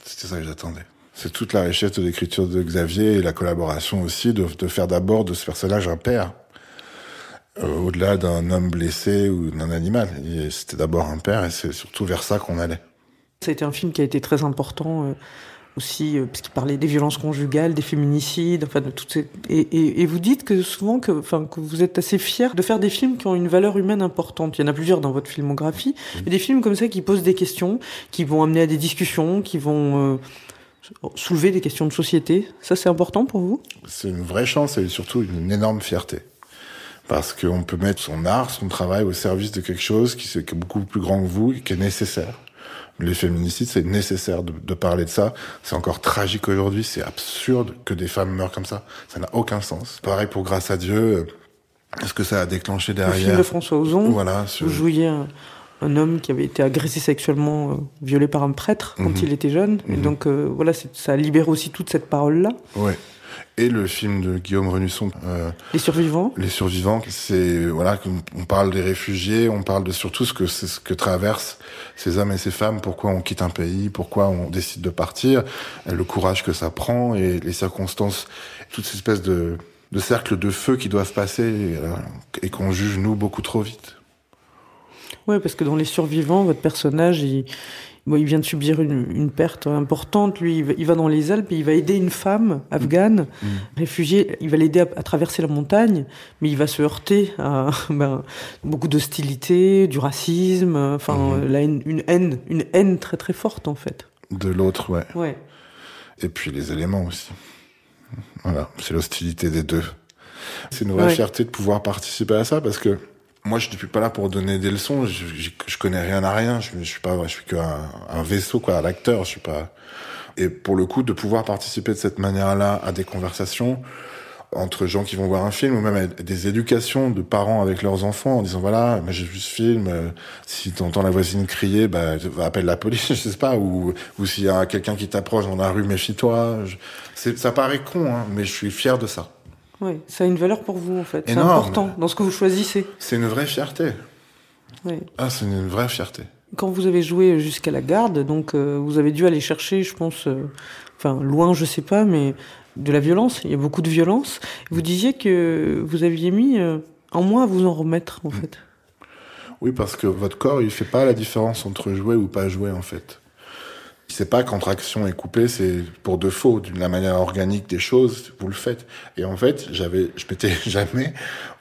C'était ça que j'attendais. C'est toute la richesse de l'écriture de Xavier et la collaboration aussi de, de faire d'abord de ce personnage un père. Euh, au-delà d'un homme blessé ou d'un animal. C'était d'abord un père et c'est surtout vers ça qu'on allait. Ça a été un film qui a été très important euh, aussi, euh, parce qu'il parlait des violences conjugales, des féminicides, enfin de toutes ces... Et, et, et vous dites que souvent que, enfin, que vous êtes assez fier de faire des films qui ont une valeur humaine importante. Il y en a plusieurs dans votre filmographie, mais des films comme ça qui posent des questions, qui vont amener à des discussions, qui vont euh, soulever des questions de société. Ça, c'est important pour vous? C'est une vraie chance et surtout une énorme fierté. Parce qu'on peut mettre son art, son travail au service de quelque chose qui, est beaucoup plus grand que vous et qui est nécessaire. Les féminicides, c'est nécessaire de, de, parler de ça. C'est encore tragique aujourd'hui. C'est absurde que des femmes meurent comme ça. Ça n'a aucun sens. Pareil pour Grâce à Dieu. Est-ce que ça a déclenché derrière Le film de François Ozon. Voilà. Vous jouiez un, un, homme qui avait été agressé sexuellement, euh, violé par un prêtre quand -hmm. il était jeune. Et donc euh, voilà, ça libère aussi toute cette parole-là. Ouais. Et le film de Guillaume Renusson, euh, Les Survivants. Les Survivants, c'est voilà, on parle des réfugiés, on parle de surtout ce que c'est ce que traversent ces hommes et ces femmes, pourquoi on quitte un pays, pourquoi on décide de partir, le courage que ça prend et les circonstances, toute cette espèce de de cercles de feu qui doivent passer et, et qu'on juge nous beaucoup trop vite. Ouais, parce que dans Les Survivants, votre personnage, il, bon, il vient de subir une, une perte importante. Lui, il va, il va, dans les Alpes et il va aider une femme afghane, mmh. réfugiée. Il va l'aider à, à, traverser la montagne, mais il va se heurter à *laughs* ben, beaucoup d'hostilité, du racisme, enfin, mmh. la haine, une haine, une haine très très forte en fait. De l'autre, ouais. Ouais. Et puis les éléments aussi. Voilà, c'est l'hostilité des deux. C'est une vraie ouais. fierté de pouvoir participer à ça parce que moi, je ne suis pas là pour donner des leçons. Je, je, je connais rien à rien. Je, je suis pas, je suis qu'un un vaisseau, quoi, un acteur. Je suis pas. Et pour le coup, de pouvoir participer de cette manière-là à des conversations entre gens qui vont voir un film ou même à des éducations de parents avec leurs enfants en disant voilà, mais j'ai vu ce film. Euh, si t'entends la voisine crier, bah appelle la police, *laughs* je sais pas. Ou ou s'il y a quelqu'un qui t'approche dans la rue, méfie-toi. Ça paraît con, hein, mais je suis fier de ça. Oui, ça a une valeur pour vous en fait. C'est important dans ce que vous choisissez. C'est une vraie fierté. Ah, c'est une vraie fierté. Quand vous avez joué jusqu'à la garde, donc euh, vous avez dû aller chercher, je pense, euh, enfin loin, je sais pas, mais de la violence. Il y a beaucoup de violence. Vous disiez que vous aviez mis euh, un mois à vous en remettre, en fait. Oui, parce que votre corps, il fait pas la différence entre jouer ou pas jouer, en fait. Sait pas qu'entre action et coupé, c'est pour de faux. D'une la manière organique des choses, vous le faites. Et en fait, j'avais, je m'étais *laughs* jamais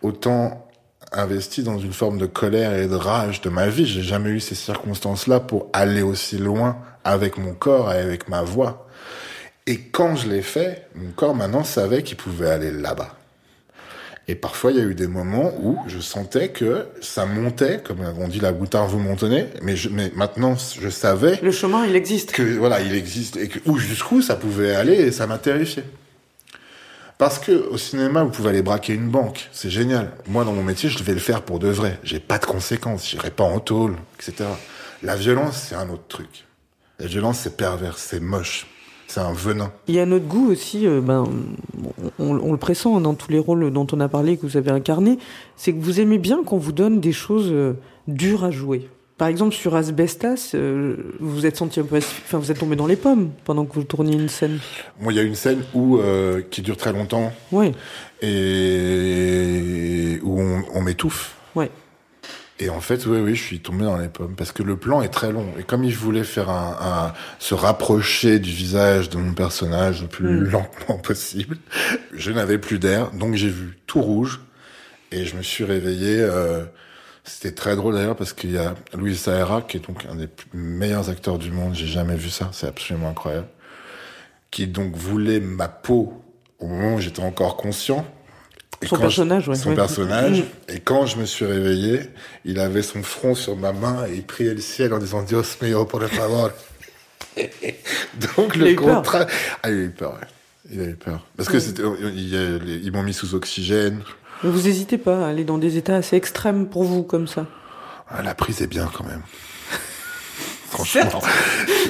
autant investi dans une forme de colère et de rage de ma vie. J'ai jamais eu ces circonstances-là pour aller aussi loin avec mon corps et avec ma voix. Et quand je l'ai fait, mon corps maintenant savait qu'il pouvait aller là-bas. Et parfois, il y a eu des moments où je sentais que ça montait, comme on dit la boutarde vous montonnez, mais, je, mais maintenant, je savais Le chemin, il existe. que voilà, il existe et que où jusqu'où ça pouvait aller et ça m'a terrifié. Parce que au cinéma, vous pouvez aller braquer une banque, c'est génial. Moi, dans mon métier, je devais le faire pour de vrai. J'ai pas de conséquences, j'irai pas en tôle, etc. La violence, c'est un autre truc. La violence, c'est pervers, c'est moche, c'est un venin. Il y a notre goût aussi, euh, ben, on, on le pressent dans tous les rôles dont on a parlé, que vous avez incarnés, c'est que vous aimez bien qu'on vous donne des choses euh, dures à jouer. Par exemple, sur Asbestas, euh, vous êtes senti un peu, enfin, vous êtes tombé dans les pommes pendant que vous tourniez une scène. Moi, il y a une scène où qui dure très longtemps Oui, et où on, on m'étouffe. ouais. Et en fait, oui, oui, je suis tombé dans les pommes parce que le plan est très long. Et comme il voulait faire un, un- se rapprocher du visage de mon personnage le plus Mm. lentement possible, je n'avais plus d'air, donc j'ai vu tout rouge et je me suis réveillé. euh, C'était très drôle d'ailleurs parce qu'il y a Louis Saera qui est donc un des meilleurs acteurs du monde. J'ai jamais vu ça, c'est absolument incroyable. Qui donc voulait ma peau au moment où j'étais encore conscient. Et Son personnage, ouais. son ouais. personnage. Mm. Et quand je me suis réveillé, il avait son front sur ma main et il priait le ciel en disant Dios mío, por favor. *laughs* Donc Il le contrat. Ah, il a eu peur, ouais. Il a eu peur. Parce que c'était, a les- ils m'ont mis sous oxygène. Mais vous hésitez pas à aller dans des états assez extrêmes pour vous, comme ça. Ah, la prise est bien quand même. *laughs* Franchement.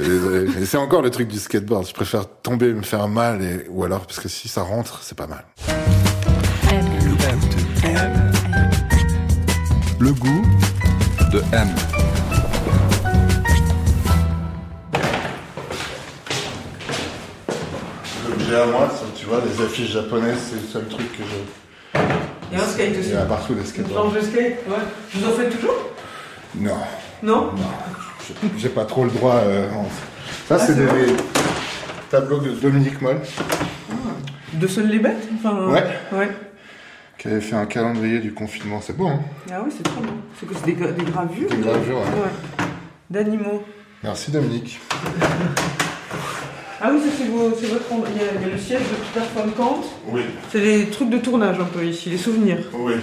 Je c'est encore le truc du skateboard. Je préfère tomber et me faire mal et, ou alors, parce que si ça rentre, c'est pas mal. Le goût de M. L'objet à moi, tu vois, les affiches japonaises, c'est le seul truc que je. Il y a un skate Il y en a partout des skateboards. de skate, ouais. Vous en faites toujours? Non. Non? Non, je- j'ai pas trop le droit. euh, en- Ça, c'est Ah, c'est des vrai tableaux de Dominique Moll, De seules les bêtes enfin, Ouais. Ouais. Qui avait fait un calendrier du confinement. C'est beau, hein Ah oui, c'est trop bon. C'est que c'est des, gra- des gravures Des gravures, ouais. Ouais. D'animaux. Merci, Dominique. Ah oui, ça c'est vos- c'est votre... Il y, a, il y a le siège de Peter von Kant. Oui, C'est les trucs de tournage un peu ici, les souvenirs. oui.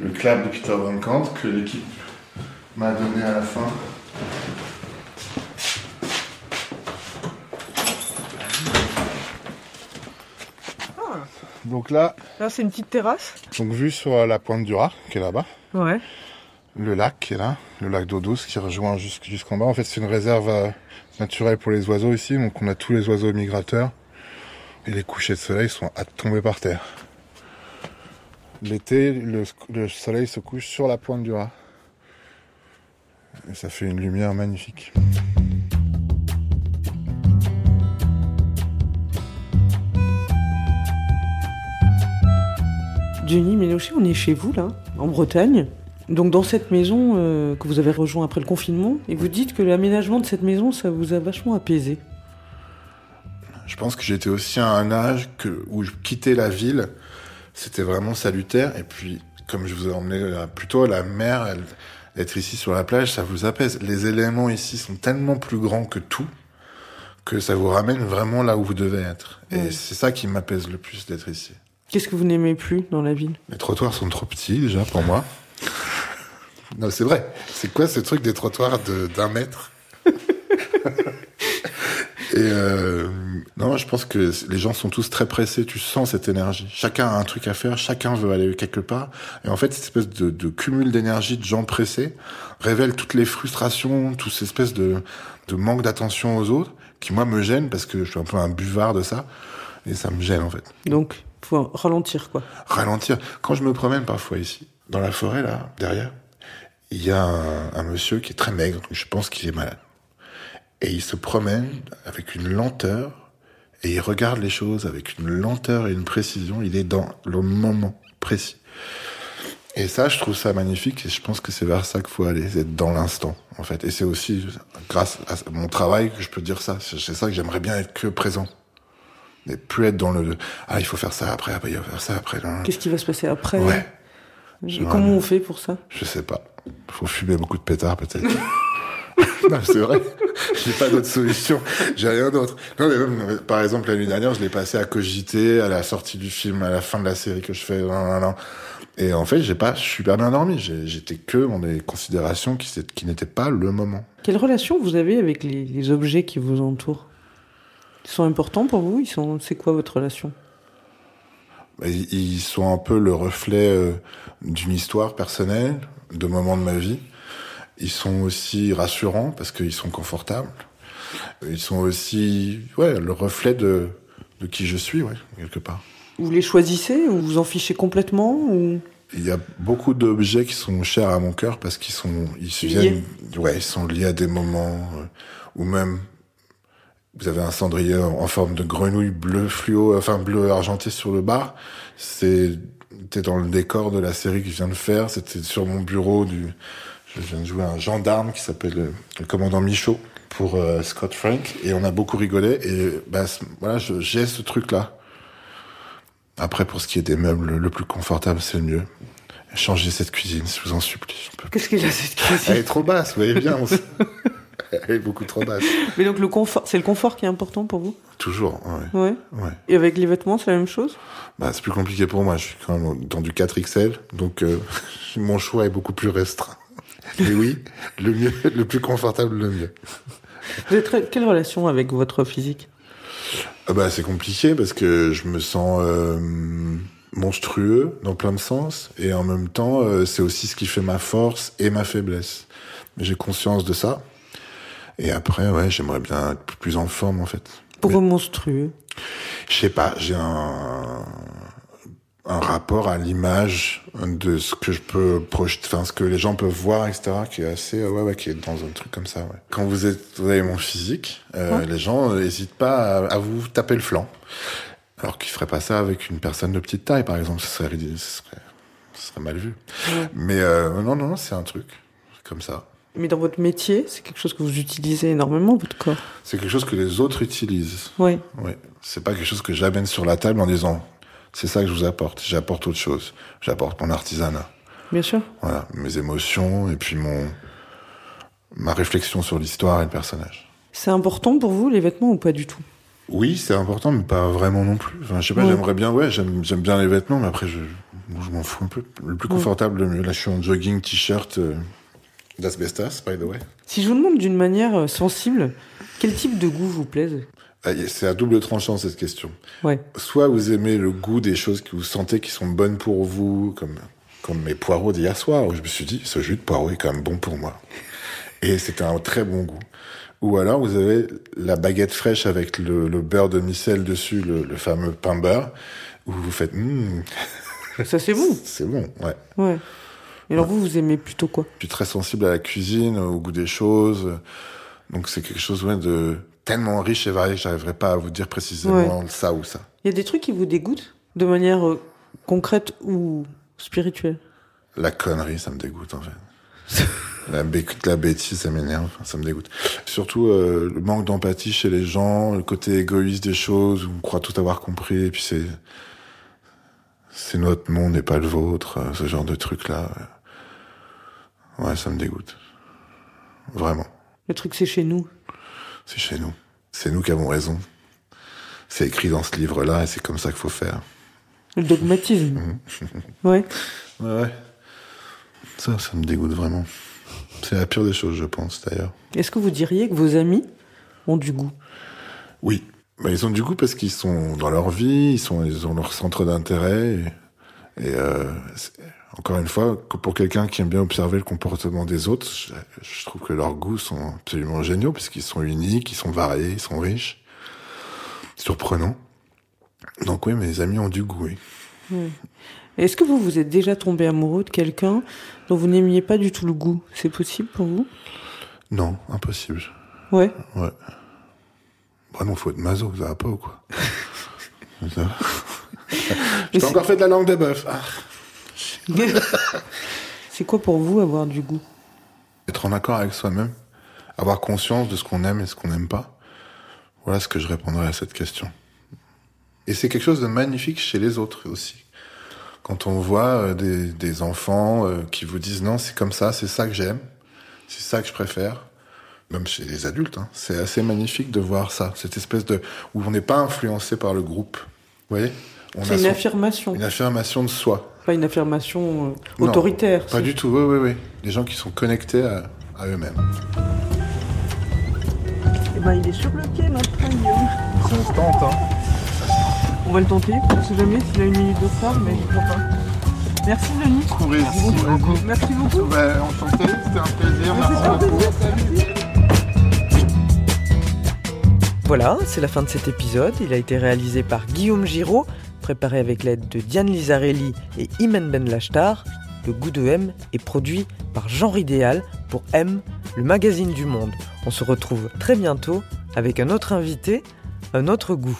Le clap de Peter Van Kant que l'équipe m'a donné à la fin. Donc là, Là, c'est une petite terrasse. donc vue sur la pointe du Raz, qui est là-bas. Ouais. le lac qui est là, le lac d'eau douce qui rejoint jusqu- jusqu'en bas. En fait, c'est une réserve euh, naturelle pour les oiseaux ici, donc on a tous les oiseaux migrateurs. Et les couchers de soleil sont à tomber par terre. L'été, le, le soleil se couche sur la pointe du rat. Et ça fait une lumière magnifique. Jenny Ménochet, on est chez vous là, en Bretagne. Donc dans cette maison euh, que vous avez rejoint après le confinement, et vous dites que l'aménagement de cette maison, ça vous a vachement apaisé. Je pense que j'étais aussi à un âge que, où je quittais la ville, c'était vraiment salutaire. Et puis, comme je vous ai emmené euh, plutôt la mer, elle- être ici sur la plage, ça vous apaise. Les éléments ici sont tellement plus grands que tout que ça vous ramène vraiment là où vous devez être. Et c'est ça qui m'apaise le plus d'être ici. Qu'est-ce que vous n'aimez plus dans la ville? Les trottoirs sont trop petits déjà pour moi. non, c'est vrai. C'est quoi ce truc des trottoirs de- d'un mètre? Et euh, non, je pense que les gens sont tous très pressés. Tu sens cette énergie. Chacun a un truc à faire. Chacun veut aller quelque part. Et en fait, cette espèce de, de cumul d'énergie de gens pressés révèle toutes les frustrations, toute cette espèce de, de manque d'attention aux autres qui moi me gêne parce que je suis un peu un buvard de ça et ça me gêne en fait Donc, faut ralentir quoi. ralentir. Quand je me promène parfois ici, dans la forêt là, derrière, il y a un, monsieur qui est très maigre, je pense qu'il est malade. Et il se promène avec une lenteur Et il regarde les choses avec une lenteur et une précision. Il est dans le moment précis. Et ça, je trouve ça magnifique et je pense que c'est vers ça qu'il faut aller, être dans l'instant, en fait. Et c'est aussi grâce à mon travail que je peux dire ça. C'est ça que j'aimerais bien être que présent. Mais plus être dans le, ah, il faut faire ça après, après, il faut faire ça après. Qu'est-ce qui va se passer après? Ouais. Et comment on fait pour ça? Je sais pas. Faut fumer beaucoup de pétards, peut-être. *laughs* non, c'est vrai. J'ai pas d'autre solution. J'ai rien d'autre. Non, mais même, par exemple, la nuit dernière, je l'ai passé à cogiter à la sortie du film, à la fin de la série que je fais. Non, non, non. Et en fait, j'ai pas, pas bien dormi. J'étais que dans des considérations qui, qui n'étaient pas le moment. Quelle relation vous avez avec les, les objets qui vous entourent? Ils sont importants pour vous Ils sont, c'est quoi votre relation? Ils sont un peu le reflet euh, d'une histoire personnelle, de moments de ma vie. Ils sont aussi rassurants parce qu'ils sont confortables. Ils sont aussi, ouais, le reflet de, de qui je suis, ouais, quelque part. Vous les choisissez ou vous en fichez complètement ou? Il y a beaucoup d'objets qui sont chers à mon cœur parce qu'ils sont, ils viennent, ouais, ils sont liés à des moments euh, ou même vous avez un cendrier en forme de grenouille bleu fluo, enfin bleu argenté sur le bar. C'était dans le décor de la série que je viens de faire. C'était sur mon bureau du, je viens de jouer un gendarme qui s'appelle le, le, commandant Michaud pour euh, Scott Frank et on a beaucoup rigolé et bah, voilà, j'ai ce truc là. Après, pour ce qui est des meubles, le plus confortable, c'est le mieux. Changez cette cuisine, je vous en supplie. Qu'est-ce qu'il a cette cuisine Elle est trop basse, vous voyez bien. *laughs* *laughs* Elle est beaucoup trop basse. Mais donc le confort, c'est le confort qui est important pour vous? Toujours, ouais. ouais. ouais. Et avec les vêtements, c'est la même chose? Bah, c'est plus compliqué pour moi. Je suis quand même dans du 4XL, donc euh, *laughs* mon choix est beaucoup plus restreint. *laughs* Mais oui, le mieux, le plus confortable, le mieux. Vous quelle relation avec votre physique? Ah bah, c'est compliqué parce que je me sens euh, monstrueux dans plein de sens et en même temps euh, c'est aussi ce qui fait ma force et ma faiblesse. J'ai conscience de ça. Et après ouais, j'aimerais bien être plus en forme en fait. Pourquoi Mais, monstrueux Je sais pas, j'ai un un rapport à l'image de ce que je peux projeter, enfin ce que les gens peuvent voir, etc., qui est assez, ouais, ouais, qui est dans un truc comme ça. Ouais. Quand vous êtes, vous avez mon physique, euh, ouais. les gens n'hésitent pas à, à, vous taper le flanc, alors qu'ils feraient pas ça avec une personne de petite taille, par exemple, ce serait, ce serait, ce serait mal vu. Ouais. Mais euh, non, non, non, c'est un truc comme ça. Mais dans votre métier, c'est quelque chose que vous utilisez énormément, votre corps. C'est quelque chose que les autres utilisent. Oui. Oui. C'est pas quelque chose que j'amène sur la table en disant c'est ça que je vous apporte. J'apporte autre chose. J'apporte mon artisanat. Bien sûr. Voilà, mes émotions et puis mon ma réflexion sur l'histoire et le personnage. C'est important pour vous les vêtements ou pas du tout? Oui, c'est important, mais pas vraiment non plus. Enfin, je sais pas, ouais. j'aimerais bien, ouais, j'aime j'aime bien les vêtements, mais après je je m'en fous un peu. Le plus confortable, ouais. le mieux. Là, je suis en jogging, t-shirt. Euh, D'asbestas, by the way. Si je vous demande d'une manière sensible, quel type de goût vous plaise? C'est à double tranchant cette question. Ouais. Soit vous aimez le goût des choses que vous sentez qui sont bonnes pour vous, comme comme mes poireaux d'hier soir, où je me suis dit ce jus de poireau est quand même bon pour moi. Et c'était un très bon goût. Ou alors vous avez la baguette fraîche avec le, le beurre de micelle dessus, le, le, fameux pain beurre, où vous faites mmm. Ça c'est bon. *laughs* c'est bon, ouais. Ouais. Et alors ouais. vous, vous aimez plutôt quoi? Je suis très sensible à la cuisine, au goût des choses. Donc c'est quelque chose ouais, de tellement riche et varié que j'arriverai pas à vous dire précisément ouais. ça ou ça. Il y a des trucs qui vous dégoûtent de manière euh, concrète ou spirituelle? La connerie, ça me dégoûte en fait. *laughs* la, bé la bêtise, ça m'énerve, ça me dégoûte. Surtout euh, le manque d'empathie chez les gens, le côté égoïste des choses, où on croit tout avoir compris, et puis c'est c'est notre monde et pas le vôtre, euh, ce genre de truc là. Ouais, ça me dégoûte. Vraiment. Le truc, c'est chez nous. C'est chez nous. C'est nous qui avons raison. C'est écrit dans ce livre-là et c'est comme ça qu'il faut faire. Le dogmatisme. *laughs* ouais. Ouais, ouais. Ça, ça me dégoûte vraiment. C'est la pire des choses, je pense, d'ailleurs. Est-ce que vous diriez que vos amis ont du goût? Oui. Mais ils ont du goût parce qu'ils sont dans leur vie, ils, sont, ils ont leur centre d'intérêt. Et, et euh, encore une fois, pour quelqu'un qui aime bien observer le comportement des autres, je, je trouve que leurs goûts sont absolument géniaux puisqu'ils sont uniques, ils sont variés, ils sont riches, surprenants. Donc oui, mes amis ont du goût, oui. Mmh. Est-ce que vous vous êtes déjà tombé amoureux de quelqu'un dont vous n'aimiez pas du tout le goût? C'est possible pour vous? Non, impossible. Ouais. Ouais. Bah non, faut être maso, ça va pas ou quoi? Ça va. J'ai pas encore fait de la langue de bœuf. Ah. *laughs* C'est quoi pour vous avoir du goût? Être en accord avec soi-même, avoir conscience de ce qu'on aime et ce qu'on n'aime pas. Voilà ce que je répondrais à cette question. Et c'est quelque chose de magnifique chez les autres aussi. Quand on voit euh, des, enfants euh, qui vous disent non, c'est comme ça, c'est ça que j'aime, c'est ça que je préfère, même chez les adultes, hein, c'est assez magnifique de voir ça, cette espèce de où on n'est pas influencé par le groupe. Vous voyez? C'est une son- affirmation, une affirmation de soi. pas une affirmation euh, Non, autoritaire. Pas du tout, oui, oui, oui. Des gens qui sont connectés à, à eux-mêmes. Eh ben, il est sur le pied, notre train, Guillaume. Ça se tente, hein. On va le tenter, on sait jamais s'il a une minute de retard, mais je crois pas. Merci Denis. Merci beaucoup. enchanté, c'était un plaisir, Voilà, c'est la fin de cet épisode. Il a été réalisé par Guillaume Giraud, préparé avec l'aide de Diane Lizarelli et Imen Ben Lachtar. Le goût de M est produit par Genre Idéal pour M, le magazine du monde. On se retrouve très bientôt avec un autre invité, un autre goût.